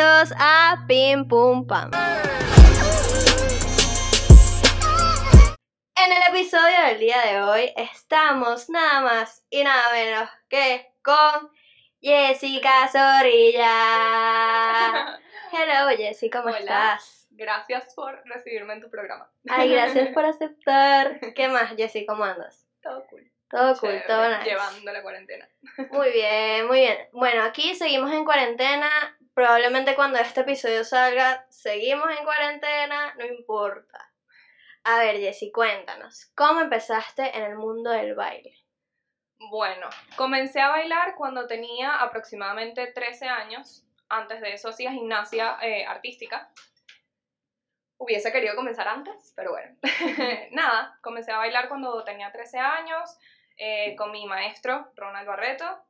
Bienvenidos a Pim Pum Pam. En el episodio del día de hoy estamos nada más y nada menos que con Jessica Zorrilla. Hello Jessy, ¿cómo Hola. estás? Gracias por recibirme en tu programa. Ay, gracias por aceptar. ¿Qué más, Jessy? ¿Cómo andas? Todo cool. Todo cool, todo nice. Llevando la cuarentena. Muy bien, muy bien. Bueno, aquí seguimos en cuarentena. Probablemente cuando este episodio salga, seguimos en cuarentena, no importa. A ver, Jessy, cuéntanos, ¿cómo empezaste en el mundo del baile? Bueno, comencé a bailar cuando tenía aproximadamente 13 años. Antes de eso hacía gimnasia eh, artística. Hubiese querido comenzar antes, pero bueno. Nada, comencé a bailar cuando tenía 13 años eh, con mi maestro, Ronald Barreto.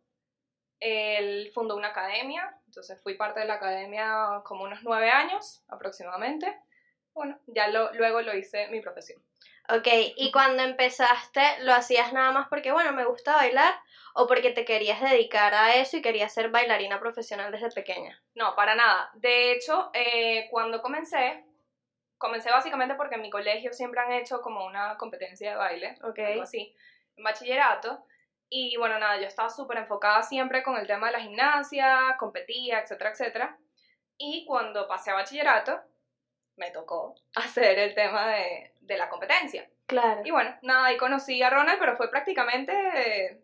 Él fundó una academia, entonces fui parte de la academia como unos 9 años aproximadamente. Bueno, ya lo, luego lo hice mi profesión. Ok, y cuando empezaste, ¿lo hacías nada más porque, bueno, me gusta bailar o porque te querías dedicar a eso y querías ser bailarina profesional desde pequeña? No, para nada. De hecho, eh, cuando comencé, comencé básicamente porque en mi colegio siempre han hecho como una competencia de baile, Ok. algo así, en bachillerato. Y bueno, nada, yo estaba súper enfocada siempre con el tema de la gimnasia, competía, etcétera, etcétera. Y cuando pasé a bachillerato, me tocó hacer el tema de, de la competencia. Claro. Y bueno, nada, ahí conocí a Ronald, pero fue prácticamente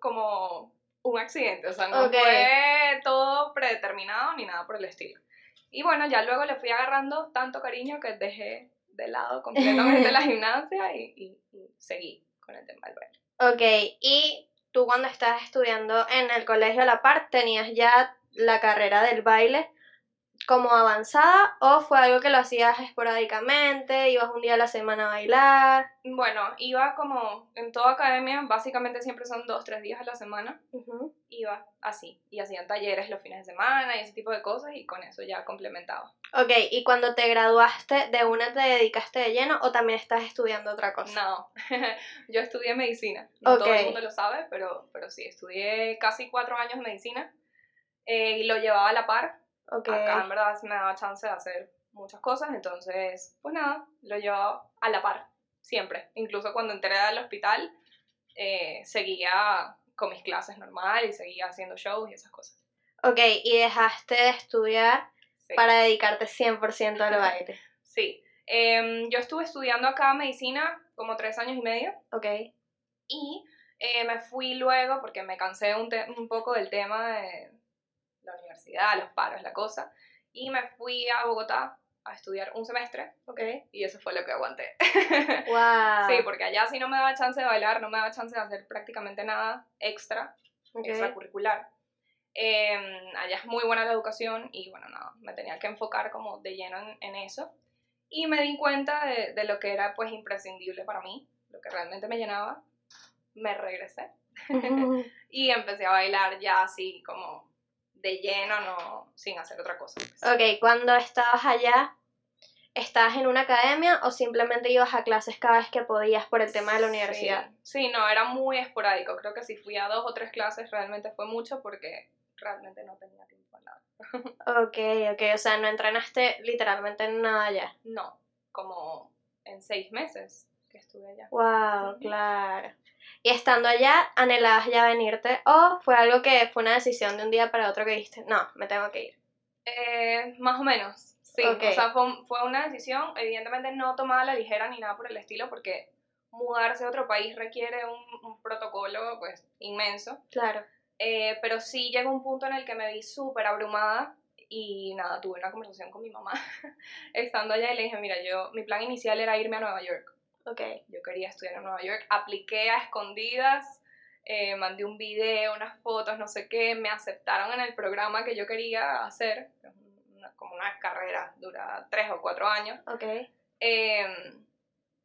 como un accidente, o sea, no fue todo predeterminado ni nada por el estilo. Y bueno, ya luego le fui agarrando tanto cariño que dejé de lado completamente la gimnasia y, y- y seguí con el tema del baile. Ok, y tú cuando estabas estudiando en el colegio a la par, ¿tenías ya la carrera del baile como avanzada o fue algo que lo hacías esporádicamente, ibas un día a la semana a bailar? Bueno, iba como en toda academia, básicamente siempre son dos, tres días a la semana, Ujú. iba así, y hacían talleres los fines de semana y ese tipo de cosas y con eso ya complementaba. Ok, y cuando te graduaste, ¿de una te dedicaste de lleno o también estás estudiando otra cosa? No, yo estudié medicina. No todo Ok. el mundo lo sabe, pero, pero sí, estudié casi cuatro años medicina eh, y lo llevaba a la par. Ok, Acá en verdad me daba chance de hacer muchas cosas, entonces, pues nada, lo llevaba a la par, siempre. Incluso cuando entré al hospital, eh, seguía con mis clases normal y seguía haciendo shows y esas cosas. ok, y dejaste de estudiar Sí. para dedicarte 100% al baile. Sí. Em, yo estuve estudiando acá medicina como tres años y medio. Ok, Y eh, me fui luego porque me cansé un, un poco del tema de la universidad, los paros, la cosa. Y me fui a Bogotá a estudiar un semestre ok. y eso fue lo que aguanté. Wow. Sí, porque allá sí no me daba chance de bailar, no me daba chance de hacer prácticamente nada extra, Ok. extracurricular. Eh, allá es muy buena la educación y bueno, nada, me tenía que enfocar como de lleno en, en eso. Y me di cuenta de, de lo que era pues imprescindible para mí, lo que realmente me llenaba. Me regresé y empecé a bailar ya así como de lleno, no sin hacer otra cosa. pues. Ok, cuando estabas allá, ¿estabas en una academia o simplemente ibas a clases cada vez que podías por el tema de la universidad? Sí, sí, no, era muy esporádico. Creo que si fui a dos o tres clases realmente fue mucho porque realmente no tenía tiempo para nada. Ok, ok, o sea, no entrenaste literalmente en nada allá. No, como en seis meses que estuve allá. Wow, claro. Y estando allá, ¿anhelabas ya venirte o fue algo que fue una decisión de un día para otro que dijiste, no, me tengo que ir? Eh, más o menos, sí. O sea, fue, fue una decisión, evidentemente no tomada a la ligera ni nada por el estilo, porque mudarse a otro país requiere un, un protocolo pues inmenso. Claro. Eh, pero sí llegó un punto en el que me vi súper abrumada y nada, tuve una conversación con mi mamá estando allá y le dije, mira, yo, mi plan inicial era irme a Nueva York. Ok. Yo quería estudiar en Nueva York, apliqué a escondidas, eh, mandé un video, unas fotos, no sé qué, me aceptaron en el programa que yo quería hacer, una- como una carrera, dura tres o cuatro años. Ok. Eh,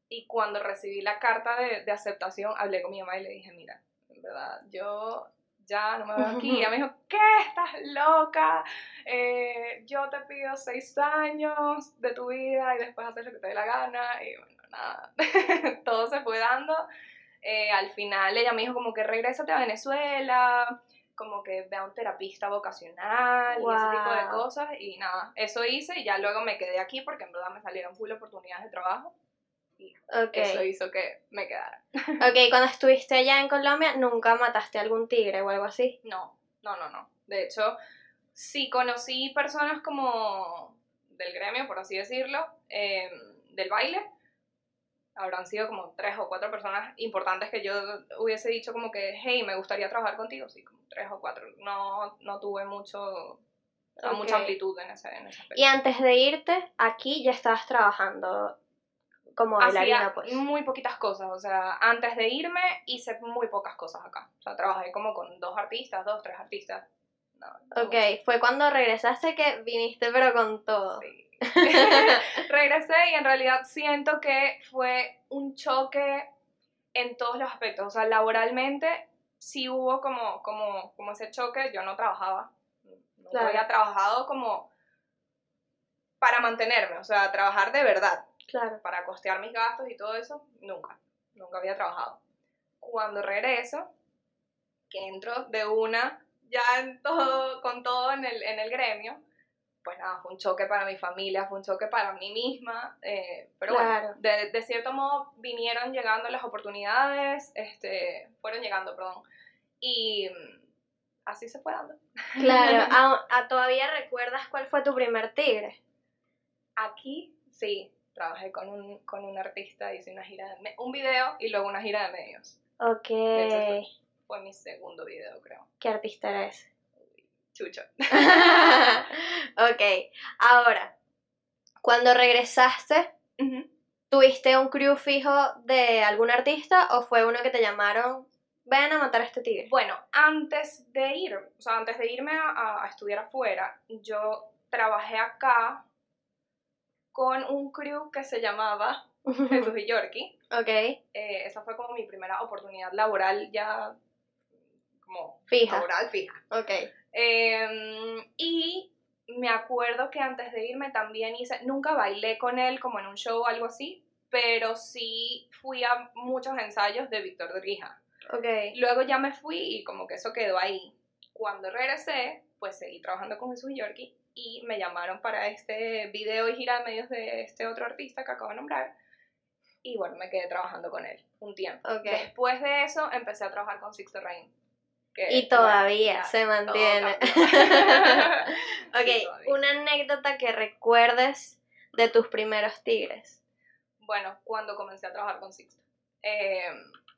y cuando recibí la carta de, de aceptación, hablé con mi mamá y le dije, mira, en verdad, yo ya no me veo aquí. Y ella me dijo, ¿qué? ¿Estás loca? Eh, yo te pido seis años de tu vida y después haces lo que te dé la gana. Y bueno, nada, todo se fue dando. Eh, al final ella me dijo como que regrésate a Venezuela, como que ve a un terapista vocacional y ese tipo de cosas. Y nada, eso hice y ya luego me quedé aquí porque en verdad me salieron full oportunidades de trabajo. Ok. Eso hizo que me quedara. Ok, cuando estuviste allá en Colombia, ¿nunca mataste a algún tigre o algo así? No, no, no, no. De hecho, sí conocí personas como del gremio, por así decirlo, eh, del baile. Habrán sido como tres o cuatro personas importantes que yo hubiese dicho como que, hey, me gustaría trabajar contigo. Sí, como tres o cuatro. No, no tuve mucho, o sea, mucha amplitud en ese, en ese aspecto. Y antes de irte, aquí ya estabas trabajando como bailarina, pues. muy poquitas cosas, o sea, antes de irme hice muy pocas cosas acá. O sea, trabajé como con dos artistas, dos, tres artistas. No, no Ok, fue cuando regresaste que viniste pero con todo. Sí. Regresé y en realidad siento que fue un choque en todos los aspectos. O sea, laboralmente sí hubo como, como, como ese choque. Yo no trabajaba. No Claro. había trabajado como para mantenerme. O sea, trabajar de verdad. Claro. Para costear mis gastos y todo eso. Nunca. Nunca había trabajado. Cuando regreso, que entro de una, ya en todo, con todo en el, en el gremio, pues nada, fue un choque para mi familia, fue un choque para mí misma, eh, pero Claro. bueno, de, de cierto modo vinieron llegando las oportunidades, este, fueron llegando, perdón, y mm, así se fue dando. Claro. ¿A, a- todavía recuerdas cuál fue tu primer tigre? Aquí, sí, trabajé con un, con un artista, hice una gira, de un video y luego una gira de medios. Ok. hecho, Fue mi segundo video, creo. ¿Qué artista eres? Chucho. ok. Ahora, cuando regresaste, ¿tuviste un crew fijo de algún artista o fue uno que te llamaron, ven a matar a este tigre? Bueno, antes de ir, o sea, antes de irme a, a estudiar afuera, yo trabajé acá con un crew que se llamaba Jesús y Yorkie. ok. Eh, esa fue como mi primera oportunidad laboral ya como Fija. laboral fija. Ok. Eh, y me acuerdo que antes de irme también hice, nunca bailé con él como en un show o algo así, pero sí fui a muchos ensayos de Víctor de Rija. Ok. Luego ya me fui y como que eso quedó ahí. Cuando regresé, pues seguí trabajando con Jesús Yorkie y me llamaron para este video y gira de medios de este otro artista que acabo de nombrar. Y bueno, me quedé trabajando con él un tiempo. Después de eso empecé a trabajar con Sixto Rain. Que, Y todavía se mantiene. ok, Sí, una anécdota que recuerdes de tus primeros tigres. Bueno, cuando comencé a trabajar con Sixto. Eh,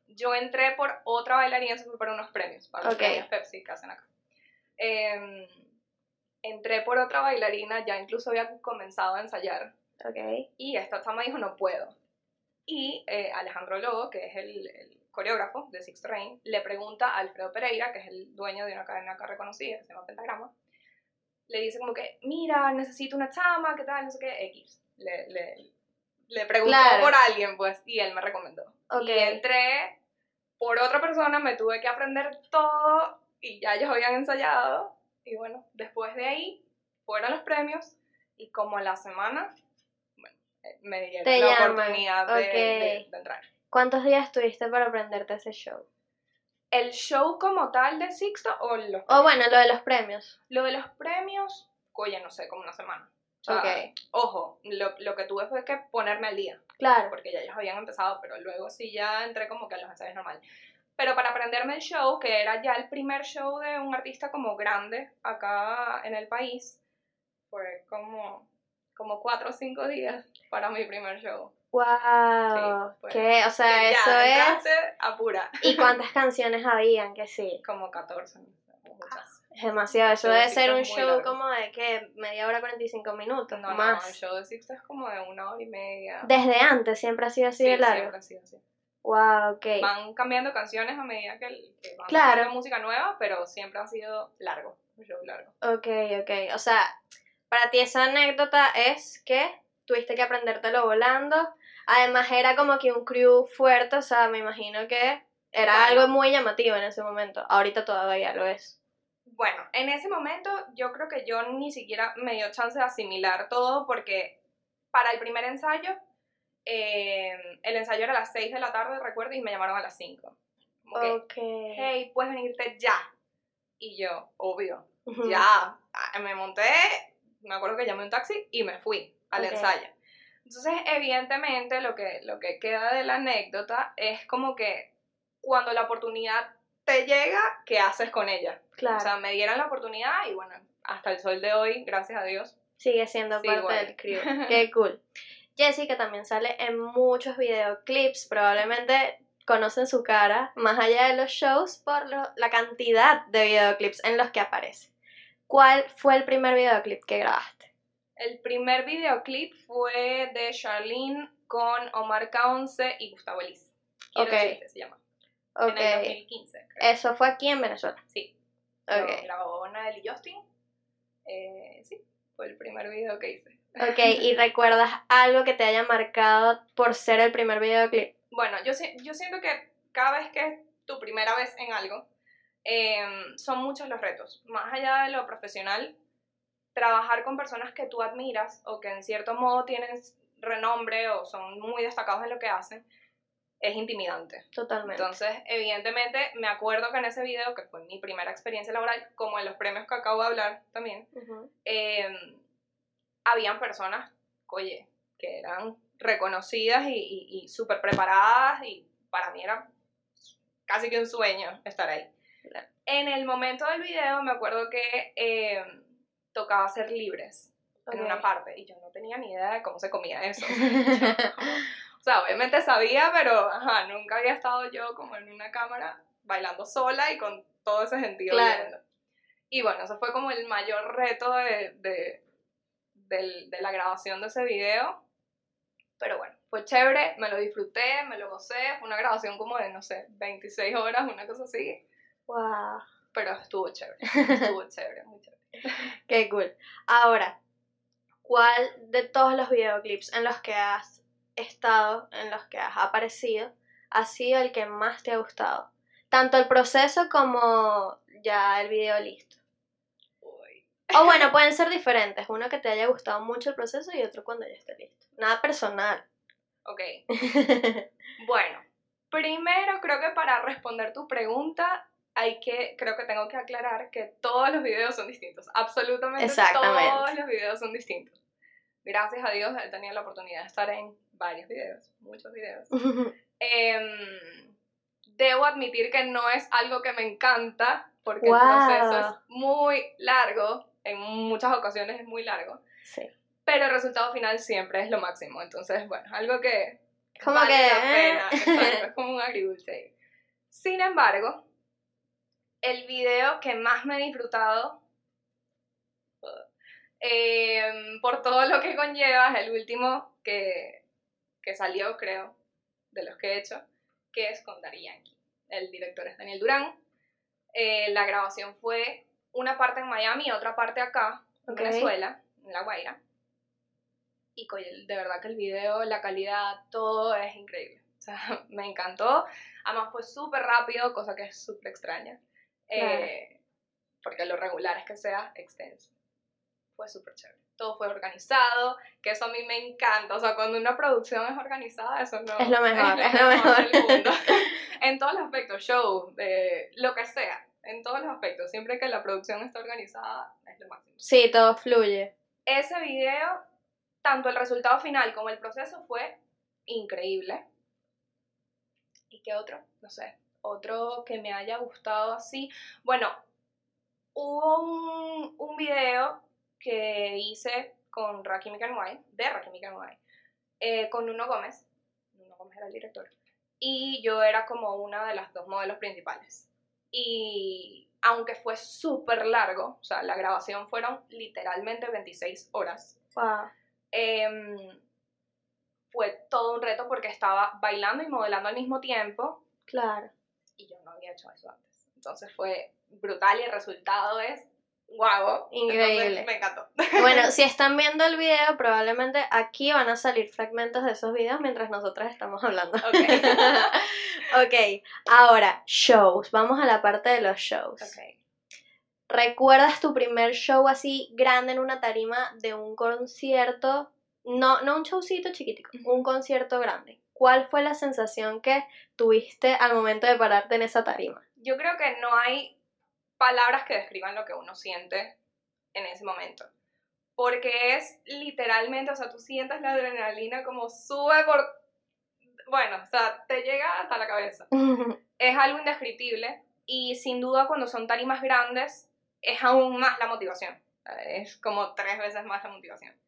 yo entré por otra bailarina, eso fue para unos premios, para los premios Pepsi que hacen acá. Eh, entré por otra bailarina, ya incluso había comenzado a ensayar, Ok. y esta chama dijo, no puedo. Y eh, Alejandro Lobo, que es el, el coreógrafo de Sixto Rain, le pregunta a Alfredo Pereira, que es el dueño de una cadena acá reconocida, que se llama Pentagrama, le dice como que, mira, necesito una chama, ¿qué tal? No sé qué, X. Le, le, le preguntó Claro. por alguien, pues, y él me recomendó. Ok. Y entré por otra persona, me tuve que aprender todo, y ya ellos habían ensayado, y bueno, después de ahí, fueron los premios, y como a la semana, bueno, eh, me dieron Te la llaman, oportunidad de, de- de entrar. ¿Cuántos días tuviste para aprenderte ese show? ¿El show como tal de Sixto o los O bueno, lo de los premios. Lo de los premios, oye, no sé, como una semana. O sea, Ok. Ojo, lo, lo que tuve fue que ponerme al día, Claro. porque ya ellos habían empezado, pero luego sí ya entré como que a los ensayos normales. Pero para aprenderme el show, que era ya el primer show de un artista como grande acá en el país, fue como, como cuatro o cinco días para mi primer show. Wow. Sí, pues, ¿Qué? O sea, ya eso es. entraste a pura. ¿Y cuántas canciones habían? Que sí. Como 14, no sé, muchas. Es demasiado. Eso debe ser un show largo. como de que media hora 45 minutos. No, no, más. no, el show de Sixto es como de una hora y media. Desde antes siempre ha sido así Sí, de largo. siempre ha sido así. Wow, ok. Van cambiando canciones a medida que, que van Claro. música nueva, pero siempre ha sido largo, un show largo. Ok, ok. O sea, para ti esa anécdota es que tuviste que aprendértelo volando. Además era como que un crew fuerte, o sea, me imagino que era Bueno. algo muy llamativo en ese momento. Ahorita todavía lo es. Bueno, en ese momento yo creo que yo ni siquiera me dio chance de asimilar todo porque para el primer ensayo, eh, el ensayo era a las 6 de la tarde, recuerdo, y me llamaron a las 5. Como que, Ok. hey, puedes venirte ya. Y yo, obvio, Ujú. ya, ah, me monté, me acuerdo que llamé un taxi y me fui al Ok. ensayo. Entonces, evidentemente, lo que, lo que queda de la anécdota es como que cuando la oportunidad te llega, ¿qué haces con ella? Claro. O sea, me dieron la oportunidad y bueno, hasta el sol de hoy, gracias a Dios. Sigue siendo Sí, parte igual. del crew. Qué cool. Jessica también sale en muchos videoclips. Probablemente conocen su cara, más allá de los shows, por lo- la cantidad de videoclips en los que aparece. ¿Cuál fue el primer videoclip que grabaste? El primer videoclip fue de Charlene con Omar Kaonce y Gustavo Elis. Quiero se llama. En el Ok. 2015, creo. Eso fue aquí en Venezuela. Sí. Lo Ok. grabó Nael y Justin. Eh, sí, fue el primer video que hice. Ok, ¿y recuerdas algo que te haya marcado por ser el primer videoclip? Bueno, yo, si- yo siento que cada vez que es tu primera vez en algo, em, son muchos los retos. Más allá de lo profesional, trabajar con personas que tú admiras o que en cierto modo tienen renombre o son muy destacados en lo que hacen, es intimidante. Totalmente. Entonces, evidentemente, me acuerdo que en ese video, que fue mi primera experiencia laboral, como en los premios que acabo de hablar también, eh, habían personas, oye, que eran reconocidas y, y, y súper preparadas y para mí era casi que un sueño estar ahí. En el momento del video me acuerdo que eh, tocaba ser libres en Ok. una parte y yo no tenía ni idea de cómo se comía eso. O sea, obviamente sabía, pero ajá, nunca había estado yo como en una cámara bailando sola y con todo ese sentido. Claro. Y bueno, eso fue como el mayor reto de, de, del- de la grabación de ese video. Pero bueno, fue chévere, me lo disfruté, me lo gocé. Fue una grabación como de, no sé, 26 horas, una cosa así. Wow. Pero estuvo chévere, estuvo chévere, muy chévere. Qué cool. Ahora, ¿cuál de todos los videoclips en los que has estado, en los que has aparecido, ha sido el que más te ha gustado? Tanto el proceso como ya el video listo. Uy. O bueno, pueden ser diferentes. Uno que te haya gustado mucho el proceso y otro cuando ya esté listo. Nada personal. Ok, Bueno, primero creo que para responder tu pregunta hay que, creo que tengo que aclarar que todos los videos son distintos, absolutamente Exactamente. todos los videos son distintos. Gracias a Dios he tenido la oportunidad de estar en varios videos, muchos videos. Em, debo admitir que no es algo que me encanta porque Wow. el proceso es muy largo, en muchas ocasiones es muy largo, sí. pero el resultado final siempre es lo máximo, entonces bueno, algo que Como vale que, la pena, eh. exacto, es como un agridulce. Sin embargo, el video que más me he disfrutado, em, por todo lo que conlleva, es el último que, que salió, creo, de los que he hecho, que es con Daddy Yankee. El director es Daniel Durán. Eh, la grabación fue una parte en Miami y otra parte acá, en. Venezuela, en La Guaira. Y de verdad que el video, la calidad, todo es increíble. O sea, me encantó. Además fue súper rápido, cosa que es súper extraña. Eh, porque lo regular es que sea extenso. Fue súper chévere. Todo fue organizado, que eso a mí me encanta. O sea, cuando una producción es organizada, eso no Es lo mejor, es lo mejor. del mundo. en todos los aspectos, show, de lo que sea, en todos los aspectos. Siempre que la producción está organizada, es lo máximo Sí, todo fluye. ese video, tanto el resultado final como el proceso fue increíble. ¿Y qué otro? No sé, otro que me haya gustado así. Bueno, hubo un, un video que hice con Rakim White, de Rakim White, eh, con Nuno Gómez. Nuno Gómez era el director. Y yo era como una de las dos modelos principales. Y aunque fue súper largo, o sea, la grabación fueron literalmente 26 horas, Wow. em, fue todo un reto porque estaba bailando y modelando al mismo tiempo Claro. Había hecho eso antes. Entonces fue brutal y el resultado es guau. Increíble. Entonces, me encantó. Bueno, si están viendo el video, probablemente aquí van a salir fragmentos de esos videos mientras nosotras estamos hablando. Ok. ok, ahora, shows. Vamos a la parte de los shows. Ok. ¿Recuerdas tu primer show así grande en una tarima de un concierto? No, no un showcito chiquitico, un concierto grande. ¿Cuál fue la sensación que tuviste al momento de pararte en esa tarima? Yo creo que no hay palabras que describan lo que uno siente en ese momento. Porque es literalmente, o sea, tú sientes la adrenalina como sube por... Bueno, o sea, te llega hasta la cabeza. Es algo indescriptible y sin duda cuando son tarimas grandes es aún más la motivación. Es como tres veces más la motivación.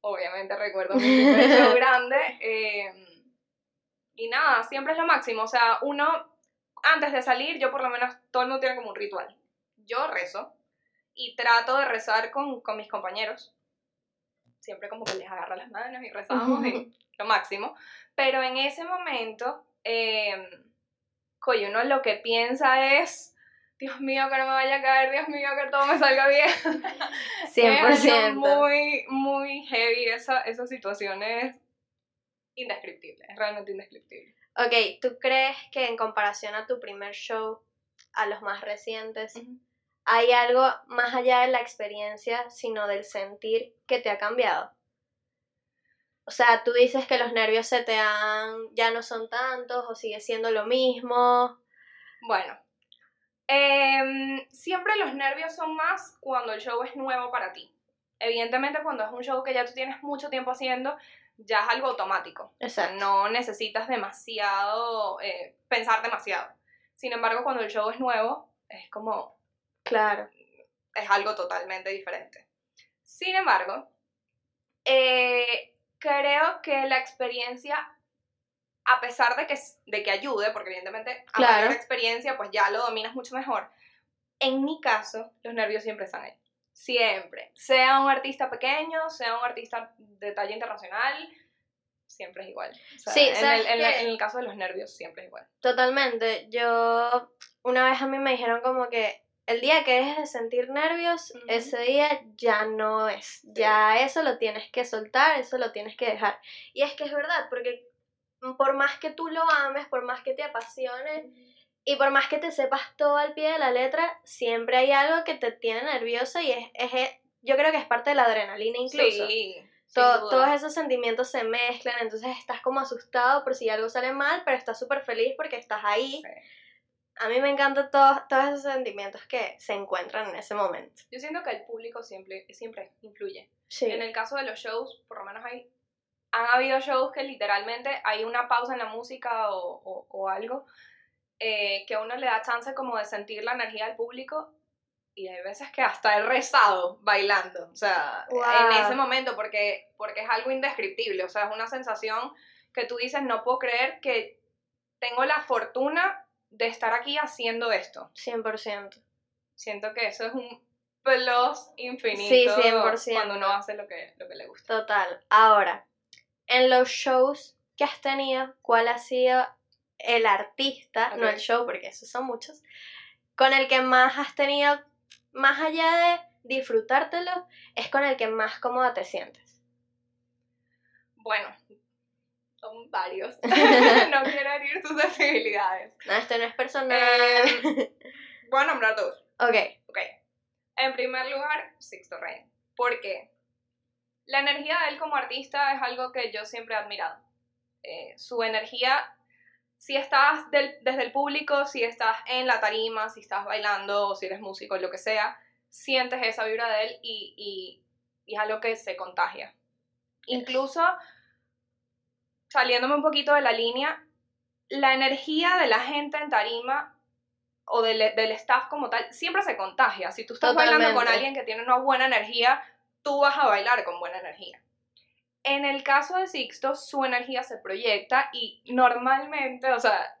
Obviamente recuerdo show grande. eh, y nada, siempre es lo máximo. O sea, uno, antes de salir, yo por lo menos, todo el mundo tiene como un ritual. Yo rezo y trato de rezar con, con mis compañeros. Siempre como que les agarro las manos y rezamos y lo máximo. Pero en ese momento, eh, coño, uno lo que piensa es, Dios mío, que no me vaya a caer, Dios mío, que todo me salga bien. Es 100%. algo muy, muy heavy esa, esa situación es indescriptible, es realmente indescriptible. Ok, ¿tú crees que en comparación a tu primer show, a los más recientes, hay algo más allá de la experiencia, sino del sentir que te ha cambiado? O sea, tú dices que los nervios se te han, ya no son tantos o sigue siendo lo mismo. Bueno, em, siempre los nervios son más cuando el show es nuevo para ti. Evidentemente cuando es un show que ya tú tienes mucho tiempo haciendo, ya es algo automático. Exacto. No necesitas demasiado, eh, pensar demasiado. Sin embargo, cuando el show es nuevo, es como, Claro. es algo totalmente diferente. Sin embargo, eh, creo que la experiencia, a pesar de que, de que ayude, porque evidentemente a Claro. mayor experiencia, pues ya lo dominas mucho mejor, en mi caso, los nervios siempre están ahí. Siempre. Sea un artista pequeño, sea un artista de talla internacional, siempre es igual. O sea, Sí, en, ¿sabes el, en la- qué? en el caso de los nervios, siempre es igual. Totalmente. Yo, una vez a mí me dijeron como que el día que dejes de sentir nervios, ese día ya no es. Ya eso lo tienes que soltar, eso lo tienes que dejar. Y es que es verdad, porque por más que tú lo ames, por más que te apasione y por más que te sepas todo al pie de la letra, siempre hay algo que te tiene nerviosa y es, es yo creo que es parte de la adrenalina incluso. Sí. sin To- duda. todos esos sentimientos se mezclan, entonces estás como asustado por si algo sale mal, pero estás súper feliz porque estás ahí. Sí. A mí me encantan todos, todos esos sentimientos que se encuentran en ese momento. Yo siento que el público siempre, siempre influye. Sí. En el caso de los shows, por lo menos hay, han habido shows que literalmente hay una pausa en la música o, o- o algo eh, que a uno le da chance como de sentir la energía del público y hay veces que hasta he rezado bailando, o sea, Wow. en ese momento porque, porque es algo indescriptible, o sea, es una sensación que tú dices, no puedo creer que tengo la fortuna de estar aquí haciendo esto. 100%. Siento que eso es un plus infinito Sí, 100%. cuando uno hace lo que, lo que le gusta. Total. Ahora, en los shows que has tenido, ¿cuál ha sido el artista, no Ok. el show, porque esos son muchos, con el que más has tenido, más allá de disfrutártelo, es con el que más cómoda te sientes? Bueno, son varios. no quiero herir tus sensibilidades. No, esto no es personal. Eh, voy a nombrar dos. ok. Ok. En primer lugar, Sixto Rey. ¿Por qué? La energía de él como artista es algo que yo siempre he admirado. Eh, su energía, si estás del- desde el público, si estás en la tarima, si estás bailando, o si eres músico, lo que sea, sientes esa vibra de él y, y- y es algo que se contagia. Incluso, saliéndome un poquito de la línea, la energía de la gente en tarima o del, del staff como tal, siempre se contagia. Si tú estás bailando con alguien que tiene una buena energía, tú vas a bailar con buena energía. En el caso de Sixto, su energía se proyecta y normalmente, o sea,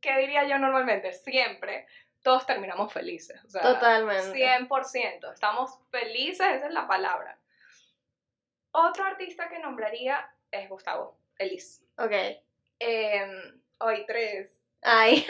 ¿qué diría yo normalmente? Siempre todos terminamos felices. O sea, Totalmente. 100%. Estamos felices, esa es la palabra. Otro artista que nombraría es Gustavo Elis. Ok. Eh, hoy tres. Ay.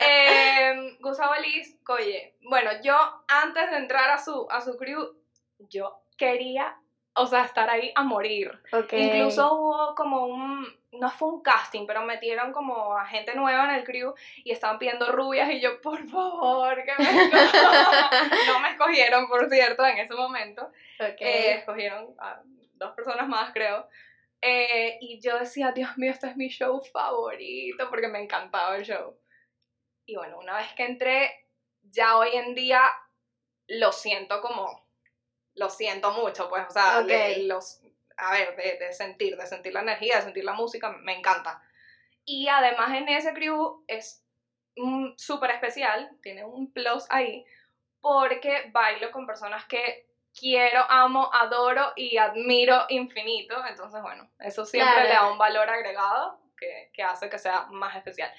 Eh, Gustavo Elis, oye, bueno, yo antes de entrar a su, a su crew, yo quería, o sea, estar ahí a morir. Incluso hubo como un, no fue un casting, pero metieron como a gente nueva en el crew y estaban pidiendo rubias y yo, por favor, que me escojan". No me escogieron, por cierto, en ese momento. Ok. Eh, escogieron a dos personas más, creo. Eh, y yo decía, Dios mío, este es mi show favorito porque me encantaba el show. Y bueno, una vez que entré, ya hoy en día lo siento como, lo siento mucho, pues, o sea, Ok. le- los, a ver, de, de sentir, de sentir la energía, de sentir la música, me encanta. Y además en ese crew es mm, súper especial, tiene un plus ahí, porque bailo con personas que quiero, amo, adoro y admiro infinito. Entonces, bueno, eso siempre Claro. le da un valor agregado que, que hace que sea más especial.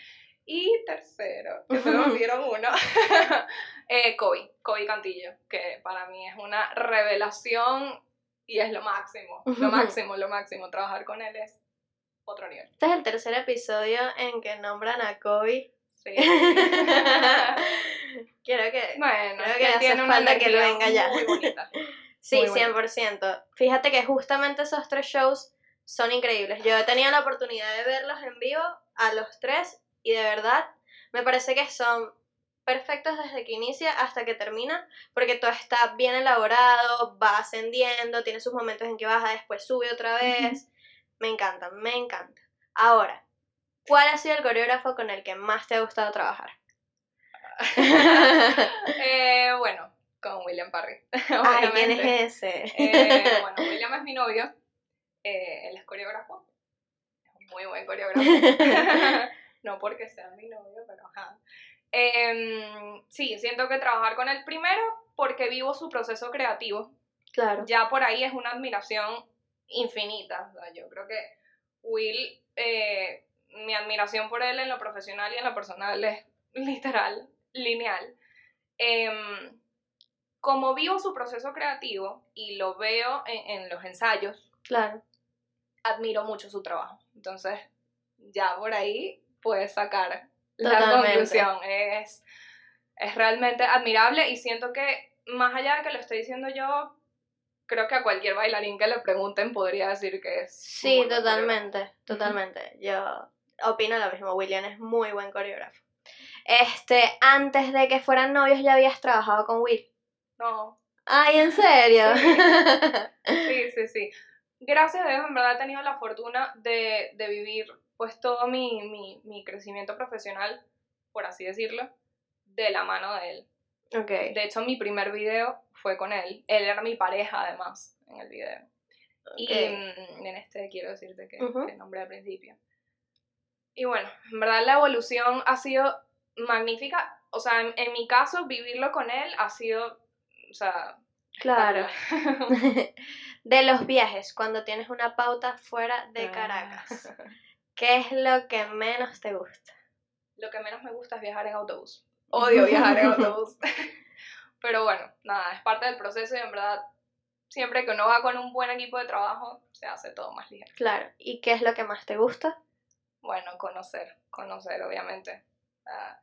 Y tercero, que solo me dieron uno, eh, Kobe, Kobe Cantillo, que para mí es una revelación y es lo máximo, lo máximo, lo máximo. Trabajar con él es otro nivel. Este es el tercer episodio en que nombran a Kobe. Sí. Quiero que... bueno, Creo que hace tiene una falta que energía venga ya. muy bonita. Sí, Muy bueno. 100%. Fíjate que justamente esos tres shows son increíbles. Yo he tenido la oportunidad de verlos en vivo a los tres y de verdad me parece que son perfectos desde que inicia hasta que termina, porque todo está bien elaborado, va ascendiendo, tiene sus momentos en que baja, después sube otra vez. Me encanta, me encanta. Ahora, ¿cuál ha sido el coreógrafo con el que más te ha gustado trabajar? Eh, bueno, con William Parry. Ay, ¿quién es ese? Eh, bueno, William es mi novio. eh, él es coreógrafo. Es un muy buen coreógrafo. no porque sea mi novio, pero ajá. Em, sí, siento que trabajar con él primero porque vivo su proceso creativo. claro. Ya por ahí es una admiración infinita. O sea, yo creo que Will, eh, mi admiración por él en lo profesional y en lo personal es literal, lineal. Em, como vivo su proceso creativo y lo veo en, en los ensayos, Claro. admiro mucho su trabajo. Entonces, ya por ahí puedes sacar la conclusión. Es, es realmente admirable y siento que, más allá de que lo esté diciendo yo, creo que a cualquier bailarín que le pregunten podría decir que es. Sí, totalmente, totalmente. Yo opino lo mismo. William es muy buen coreógrafo. Este, antes de que fueran novios ya habías trabajado con Will. No, Ay, ¿en serio? sí, sí, sí. Gracias a Dios, en verdad he tenido la fortuna de, de vivir pues todo mi, mi, mi crecimiento profesional, por así decirlo, de la mano de él. ok. De hecho, mi primer video fue con él. Él era mi pareja, además, en el video. Y ok. mm, en este quiero decirte que, Ujú. que nombré al principio. Y bueno, en verdad la evolución ha sido magnífica. O sea, en, en mi caso, vivirlo con él ha sido, o sea... Claro. De los viajes, cuando tienes una pauta fuera Ah. de Caracas, ¿qué es lo que menos te gusta? Lo que menos me gusta es viajar en autobús. Odio viajar en autobús. Pero bueno, nada, es parte del proceso y en verdad, siempre que uno va con un buen equipo de trabajo, se hace todo más ligero. Claro. ¿Y qué es lo que más te gusta? Bueno, conocer, conocer, obviamente. Ah,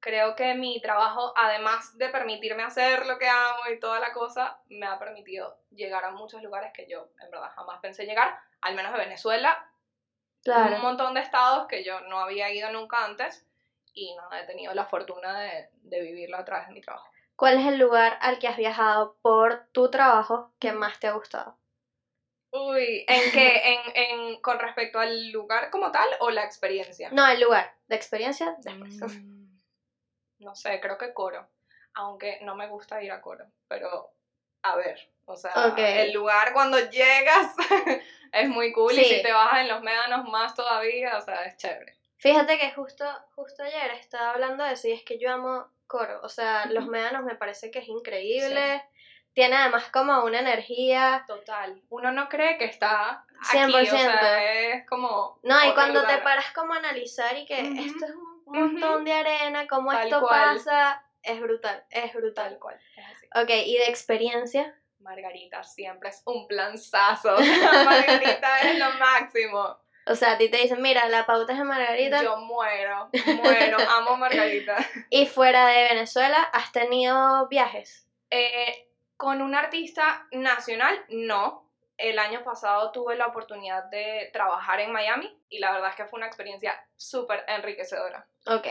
creo que mi trabajo, además de permitirme hacer lo que amo y toda la cosa, me ha permitido llegar a muchos lugares que yo, en verdad, jamás pensé llegar, al menos de Venezuela, un montón de estados que yo no había ido nunca antes y nada, he tenido la fortuna de, de vivirlo a través de mi trabajo. ¿Cuál es el lugar al que has viajado por tu trabajo que más te ha gustado? Uy, ¿en qué? ¿En, en, ¿Con respecto al lugar como tal o la experiencia? No, el lugar. ¿De experiencia? Después. Mm, No sé, creo que coro. Aunque no me gusta ir a coro. Pero, a ver, o sea, el lugar cuando llegas es muy cool y si te bajas en los médanos más todavía, o sea, es chévere. Fíjate que justo, justo ayer estaba hablando de eso y es que yo amo coro. O sea, los médanos me parece que es increíble. Tiene además como una energía. Total. Uno no cree que está aquí, 100%. o sea, es como... No, y cuando te paras como a analizar y que esto es un montón de arena, cómo Tal esto cual. pasa, es brutal, es brutal. Tal cual, es así. Ok, y de experiencia, Margarita siempre es un planzazo. Margarita es lo máximo. o sea, a ti te dicen, mira, la pauta es de Margarita, Yo muero, muero, amo Margarita. y fuera de Venezuela, ¿has tenido viajes? Eh, con un artista nacional, no. El año pasado tuve la oportunidad de trabajar en Miami y la verdad es que fue una experiencia súper enriquecedora. Ok,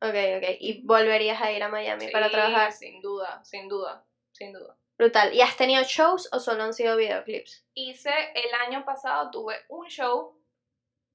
ok, ok. ¿Y volverías a ir a Miami para trabajar? Sin duda, sin duda, sin duda. Brutal. ¿Y has tenido shows o solo han sido videoclips? Hice el año pasado, tuve un show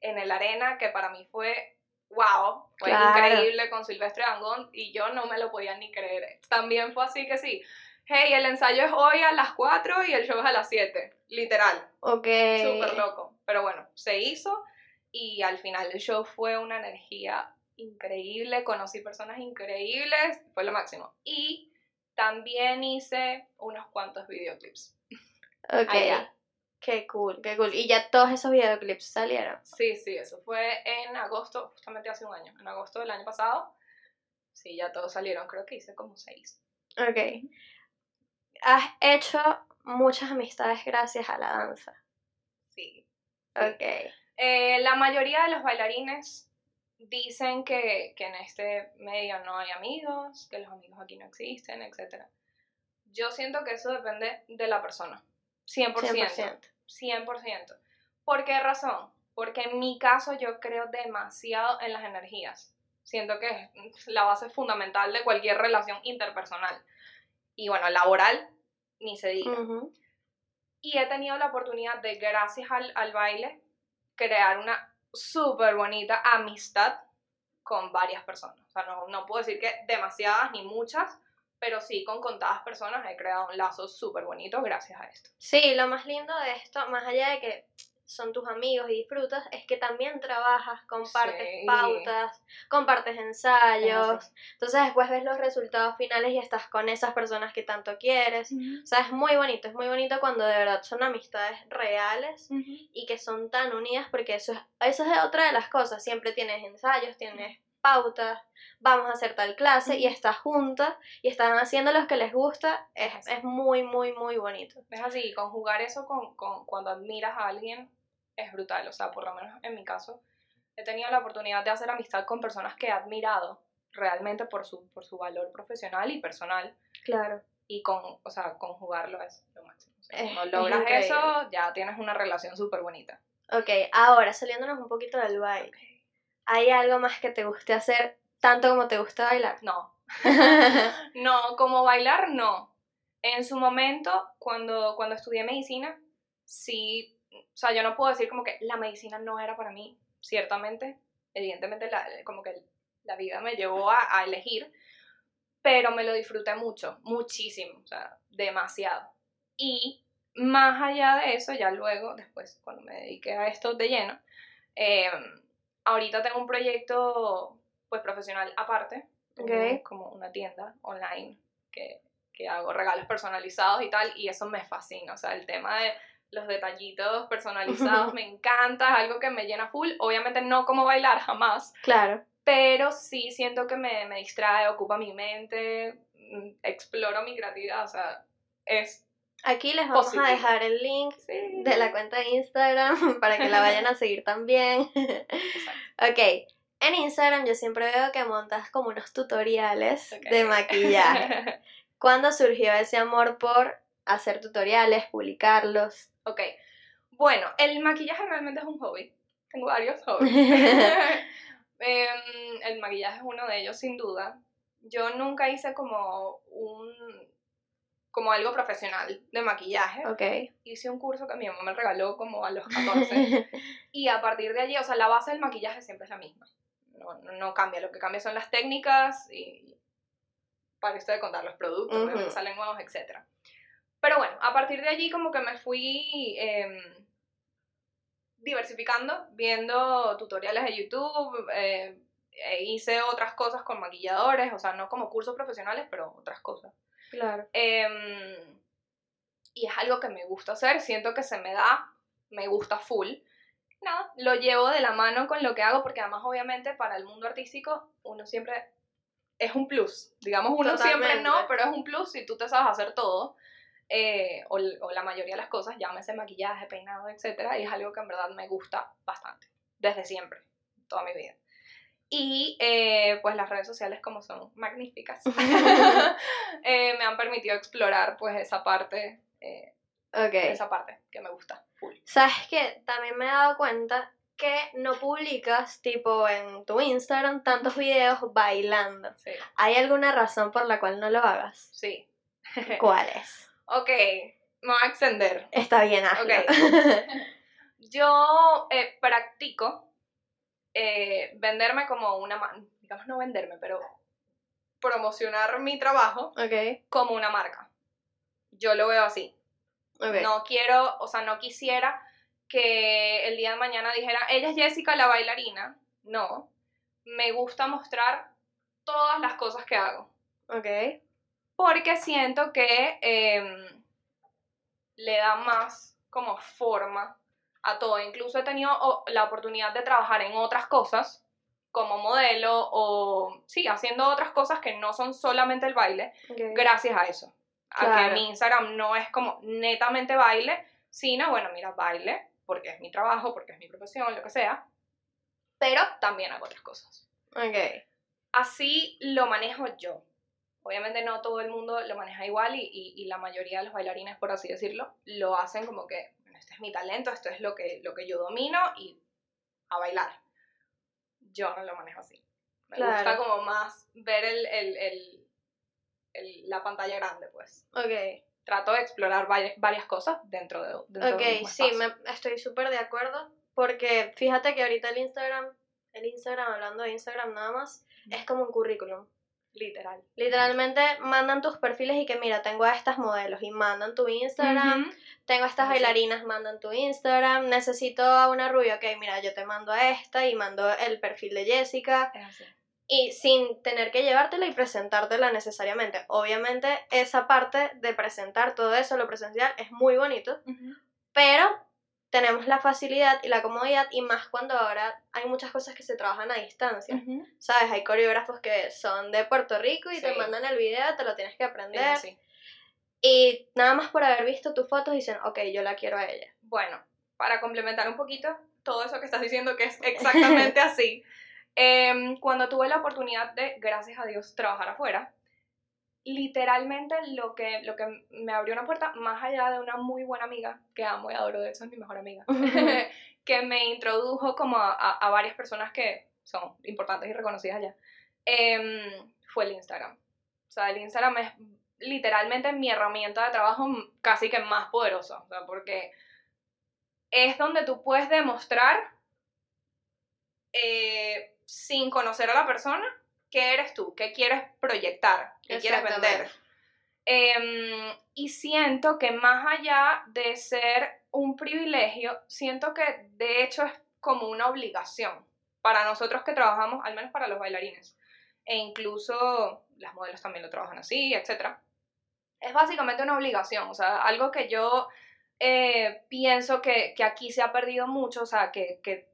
en el Arena que para mí fue wow, fue Claro. increíble con Silvestre Dangond y yo no me lo podía ni creer. También fue así que sí. Hey, el ensayo es hoy a las 4 y el show es a las 7. Literal. Ok. Súper loco. Pero bueno, se hizo y al final el show fue una energía increíble. Conocí personas increíbles. Fue lo máximo. Y también hice unos cuantos videoclips. Ok. Allá. Qué cool, qué cool. Y ya todos esos videoclips salieron. Sí, sí, eso fue en agosto, justamente hace un año. En agosto del año pasado. Sí, ya todos salieron. Creo que hice como seis. Ok. Has hecho muchas amistades gracias a la danza. Sí. Ok. Eh, la mayoría de los bailarines dicen que, que en este medio no hay amigos, que los amigos aquí no existen, etc. Yo siento que eso depende de la persona. 100%. 100%. 100%. ¿Por qué razón? Porque en mi caso yo creo demasiado en las energías. Siento que es la base fundamental de cualquier relación interpersonal. Y bueno, laboral, ni se diga. Ujú. Y he tenido la oportunidad de, gracias al, al baile, crear una súper bonita amistad con varias personas. O sea, no, no puedo decir que demasiadas ni muchas, pero sí con contadas personas he creado un lazo súper bonito gracias a esto. Sí, lo más lindo de esto, más allá de que son tus amigos y disfrutas, es que también trabajas, compartes Sí. pautas, compartes ensayos, entonces después ves los resultados finales y estás con esas personas que tanto quieres. O sea, es muy bonito, es muy bonito cuando de verdad son amistades reales y que son tan unidas porque eso es, eso es otra de las cosas, siempre tienes ensayos, tienes pautas, vamos a hacer tal clase y estás juntas y están haciendo lo que les gusta, es, es muy, muy, muy bonito. Es así, conjugar eso con, con cuando admiras a alguien es brutal. O sea, por lo menos en mi caso, he tenido la oportunidad de hacer amistad con personas que he admirado realmente por su, por su valor profesional y personal. Claro. Y con, o sea, conjugarlo es lo máximo. O sea, Es- cuando logras eso, ya tienes una relación súper bonita. Ok, ahora saliéndonos un poquito del baile, ¿hay algo más que te guste hacer tanto como te gusta bailar? No, no, como bailar, no. En su momento, cuando, cuando estudié medicina, sí, o sea, yo no puedo decir como que la medicina no era para mí, ciertamente, evidentemente la, como que la vida me llevó a, a elegir, pero me lo disfruté mucho, muchísimo, o sea, demasiado. Y más allá de eso, ya luego, después, cuando me dediqué a esto de lleno, eh, ahorita tengo un proyecto pues profesional aparte, tengo Ok. como una tienda online que, que hago regalos personalizados y tal, y eso me fascina, o sea, el tema de los detallitos personalizados me encanta, es algo que me llena full, obviamente no como bailar jamás, Claro. pero sí siento que me, me distrae, ocupa mi mente, mm, exploro mi creatividad, o sea, es... Aquí les vamos Positivo. a dejar el link Sí. de la cuenta de Instagram para que la vayan a seguir también. Ok, en Instagram yo siempre veo que montas como unos tutoriales de maquillaje. ¿Cuándo surgió ese amor por hacer tutoriales, publicarlos? ok, bueno, el maquillaje realmente es un hobby, tengo varios hobbies. Em, el maquillaje es uno de ellos, sin duda. Yo nunca hice como un como algo profesional de maquillaje. ok. Hice un curso que mi mamá me regaló como a los 14. y a partir de allí, o sea, la base del maquillaje siempre es la misma. No, no, no cambia. Lo que cambia son las técnicas y para esto de contar los productos, salen nuevos, etc. Pero bueno, a partir de allí como que me fui em, diversificando, viendo tutoriales de YouTube, eh, e hice otras cosas con maquilladores, o sea, no como cursos profesionales, pero otras cosas. claro. Em, y es algo que me gusta hacer, siento que se me da, me gusta full. Nada, lo llevo de la mano con lo que hago, porque además obviamente para el mundo artístico uno siempre es un plus. Digamos, uno siempre Totalmente. no, pero es un plus si tú te sabes hacer todo. Eh, o, o la mayoría de las cosas, llámese maquillaje, peinado, etcétera, y es algo que en verdad me gusta bastante, desde siempre, toda mi vida. Y eh, pues las redes sociales como son magníficas, eh, me han permitido explorar pues esa parte, eh, Ok. esa parte que me gusta. Full. ¿Sabes qué? También me he dado cuenta que no publicas, tipo, en tu Instagram tantos videos bailando. Sí, ¿Hay alguna razón por la cual no lo hagas? sí. ¿Cuál es? Ok, me voy a extender. Está bien, hazlo. Ok. Yo eh, practico eh, venderme como una, digamos no venderme, pero promocionar mi trabajo Ok, como una marca. Yo lo veo así. No quiero, o sea, no quisiera que el día de mañana dijera, ella es Jessica la bailarina. No, me gusta mostrar todas las cosas que hago. Ok, Porque siento que em, le da más como forma a todo. Incluso he tenido la oportunidad de trabajar en otras cosas como modelo o sí, haciendo otras cosas que no son solamente el baile, ok. gracias a eso. A que Claro. mi Instagram no es como netamente baile, sino, bueno, mira, baile, porque es mi trabajo, porque es mi profesión, lo que sea, pero también hago otras cosas. Ok, Así lo manejo yo. Obviamente no todo el mundo lo maneja igual y, y- y la mayoría de los bailarines, por así decirlo, lo hacen como que, bueno, este es mi talento, esto es lo que, lo que yo domino y a bailar. Yo no lo manejo así. Me Claro. gusta como más ver el, el- el- el- la pantalla grande, pues. ok. Trato de explorar vari- varias cosas dentro de, dentro de un Ok, mismo sí, me, estoy súper de acuerdo. Porque fíjate que ahorita el Instagram, el Instagram, hablando de Instagram nada más, es como un currículum. Literal. Literalmente mandan tus perfiles y que mira, tengo a estas modelos y mandan tu Instagram, tengo a estas bailarinas, mandan tu Instagram, necesito a una rubia, ok, mira, yo te mando a esta y mando el perfil de Jessica Es así. y sin tener que llevártela y presentártela necesariamente. Obviamente esa parte de presentar todo eso, lo presencial, es muy bonito, pero tenemos la facilidad y la comodidad y más cuando ahora hay muchas cosas que se trabajan a distancia. ¿Sabes? Hay coreógrafos que son de Puerto Rico y te mandan el video, te lo tienes que aprender. Y nada más por haber visto tus fotos dicen, ok, yo la quiero a ella. Bueno, para complementar un poquito todo eso que estás diciendo, que es exactamente así, em, cuando tuve la oportunidad de, gracias a Dios, trabajar afuera, literalmente lo que, lo que me abrió una puerta, más allá de una muy buena amiga, que amo y adoro, de hecho es mi mejor amiga, que me introdujo como a, a- a varias personas que son importantes y reconocidas allá, em, fue el Instagram. O sea, el Instagram es literalmente mi herramienta de trabajo casi que más poderosa, o sea, porque es donde tú puedes demostrar eh, sin conocer a la persona qué eres tú, qué quieres proyectar, qué quieres vender. Em, y siento que más allá de ser un privilegio, siento que de hecho es como una obligación para nosotros que trabajamos, al menos para los bailarines, e incluso las modelos también lo trabajan así, etc. Es básicamente una obligación, o sea, algo que yo eh, pienso que, que aquí se ha perdido mucho, o sea, que, que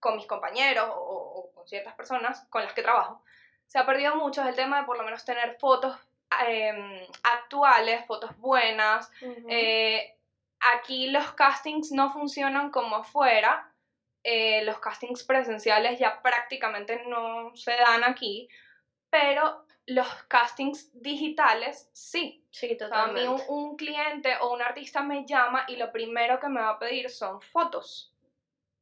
con mis compañeros o, o con ciertas personas con las que trabajo, se ha perdido mucho es el tema de por lo menos tener fotos em, actuales, fotos buenas. Eh, aquí los castings no funcionan como afuera. eh, los castings presenciales ya prácticamente no se dan aquí, pero los castings digitales sí. sí, a mí un cliente o un artista me llama y lo primero que me va a pedir son fotos.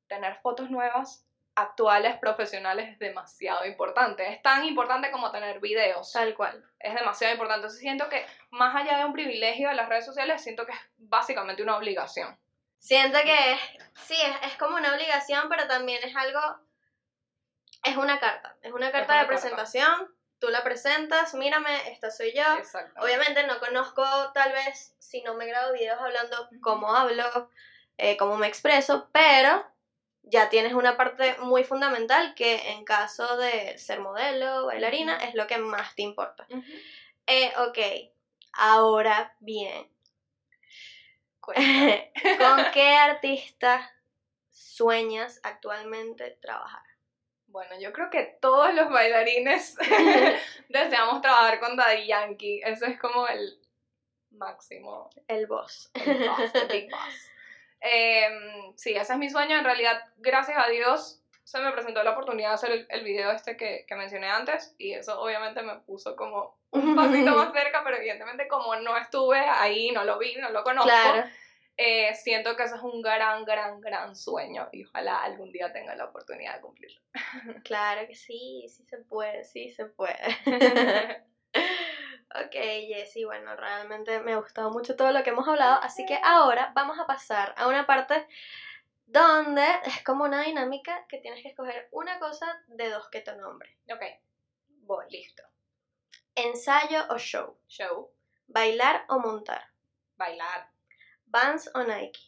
Tener fotos nuevas, actuales, profesionales es demasiado importante. Es tan importante como tener videos. Tal cual. Es demasiado importante. Entonces siento que más allá de un privilegio de las redes sociales, siento que es básicamente una obligación. Siento que es, sí, es, es como una obligación, pero también es algo, es una carta, es una carta una de carta. presentación, tú la presentas, mírame, esta soy yo. Obviamente no conozco, tal vez, si no me grabo videos hablando cómo hablo, eh, cómo me expreso, pero ya tienes una parte muy fundamental que en caso de ser modelo, bailarina, es lo que más te importa. Ujú. Eh, ok, ahora bien. ¿con qué artista sueñas actualmente trabajar? Bueno, yo creo que todos los bailarines deseamos trabajar con Daddy Yankee. Eso es como el máximo. El boss. El boss, el big boss. Em, sí, ese es mi sueño. En realidad, gracias a Dios, se me presentó la oportunidad de hacer el, el video este que, que mencioné antes. Y eso obviamente me puso como un pasito más cerca, pero evidentemente como no estuve ahí, no lo vi, no lo conozco, Claro. eh, siento que ese es un gran, gran, gran sueño. Y ojalá algún día tenga la oportunidad de cumplirlo. Claro que sí, sí se puede, sí se puede. ok, Jessy, bueno, realmente me ha gustado mucho todo lo que hemos hablado, así que ahora vamos a pasar a una parte donde es como una dinámica que tienes que escoger una cosa de dos que te nombre. Ok, Voy. listo. Ensayo o show. Show, Bailar o montar. bailar, Vans o Nike.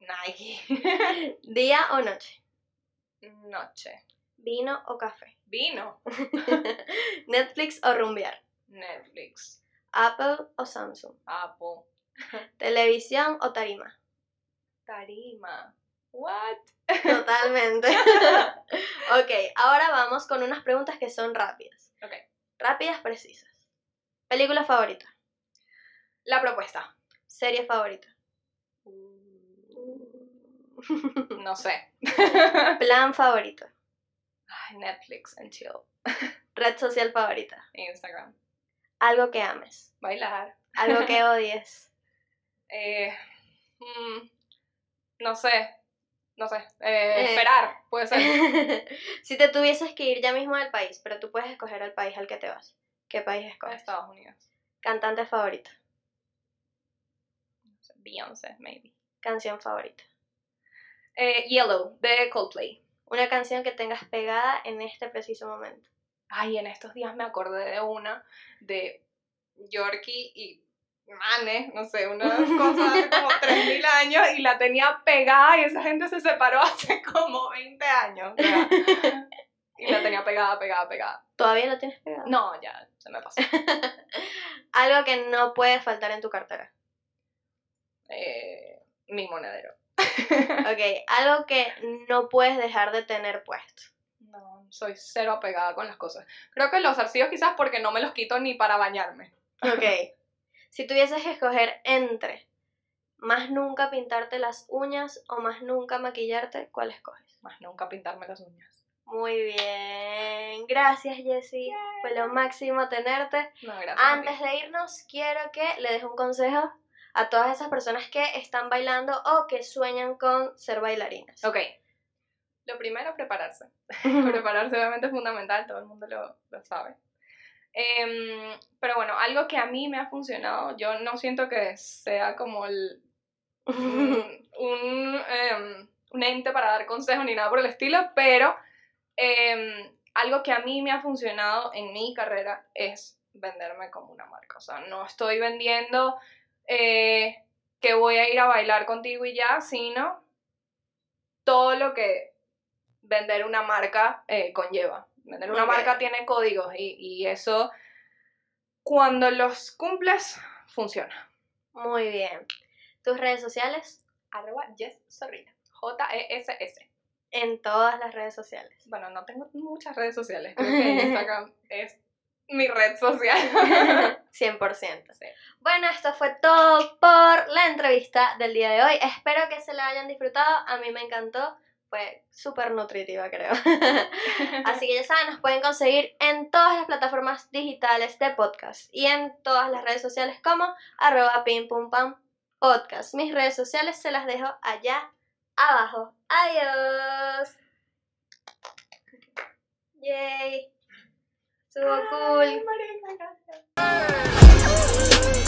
Nike, Día o noche. noche, Vino o café. vino, Netflix o rumbear. Netflix, Apple o Samsung. Apple, Televisión o tarima. tarima. What? Totalmente. ok, ahora vamos con unas preguntas que son rápidas. Ok, Rápidas, precisas. Película favorita. la propuesta. Serie favorita. No sé. Plan favorito. Netflix and chill. Red social favorita. Instagram. Algo que ames. Bailar. Algo que odies. Eh, mm, no sé. No sé. Eh, Eh. Esperar, puede ser. si te tuvieses que ir ya mismo del país, pero tú puedes escoger el país al que te vas. ¿Qué país escoges? Estados Unidos. Cantante sé, Beyoncé, maybe. Canción favorita. Eh, Yellow, de Coldplay. Una canción que tengas pegada en este preciso momento. Ay, en estos días me acordé de una de Yorkie y Mane, no sé, una cosa hace como 3.000 años y la tenía pegada y esa gente se separó hace como 20 años. y la tenía pegada, pegada, pegada. ¿Todavía la tienes pegada? No, ya, se me pasó. Algo que no puede faltar en tu cartera. Eh, mi monedero. Ok, algo que no puedes dejar de tener puesto. No, soy cero apegada con las cosas. Creo que los zarcillos quizás porque no me los quito ni para bañarme. Ok. si tuvieses que escoger entre más nunca pintarte las uñas o más nunca maquillarte, ¿cuál escoges? Más nunca pintarme las uñas. Muy bien. Gracias, Jessie. Fue lo máximo tenerte. No, gracias. Antes de irnos, quiero que le des un consejo a todas esas personas que están bailando o que sueñan con ser bailarinas. Ok. Lo primero, prepararse. prepararse obviamente es fundamental, todo el mundo lo, lo sabe. Em, pero bueno, algo que a mí me ha funcionado, yo no siento que sea como el, un, un, em, un ente para dar consejos ni nada por el estilo, pero em, algo que a mí me ha funcionado en mi carrera es venderme como una marca. O sea, no estoy vendiendo eh, que voy a ir a bailar contigo y ya, sino todo lo que vender una marca eh, conlleva. Vender una marca tiene códigos y, y eso, cuando los cumples, funciona. Muy bien. ¿Tus redes sociales? Arroba Jess Zorrilla. J-E-S-S. En todas las redes sociales. Bueno, no tengo muchas redes sociales. Creo que Instagram es mi red social. 100%. Sí. Bueno, esto fue todo por la entrevista del día de hoy. Espero que se la hayan disfrutado. A mí me encantó fue súper nutritiva, creo. Así que ya saben, nos pueden conseguir en todas las plataformas digitales de podcast y en todas las redes sociales como arroba pim pum pam podcast. Mis redes sociales se las dejo allá abajo. Adiós. Yay. Estuvo cool. Ay,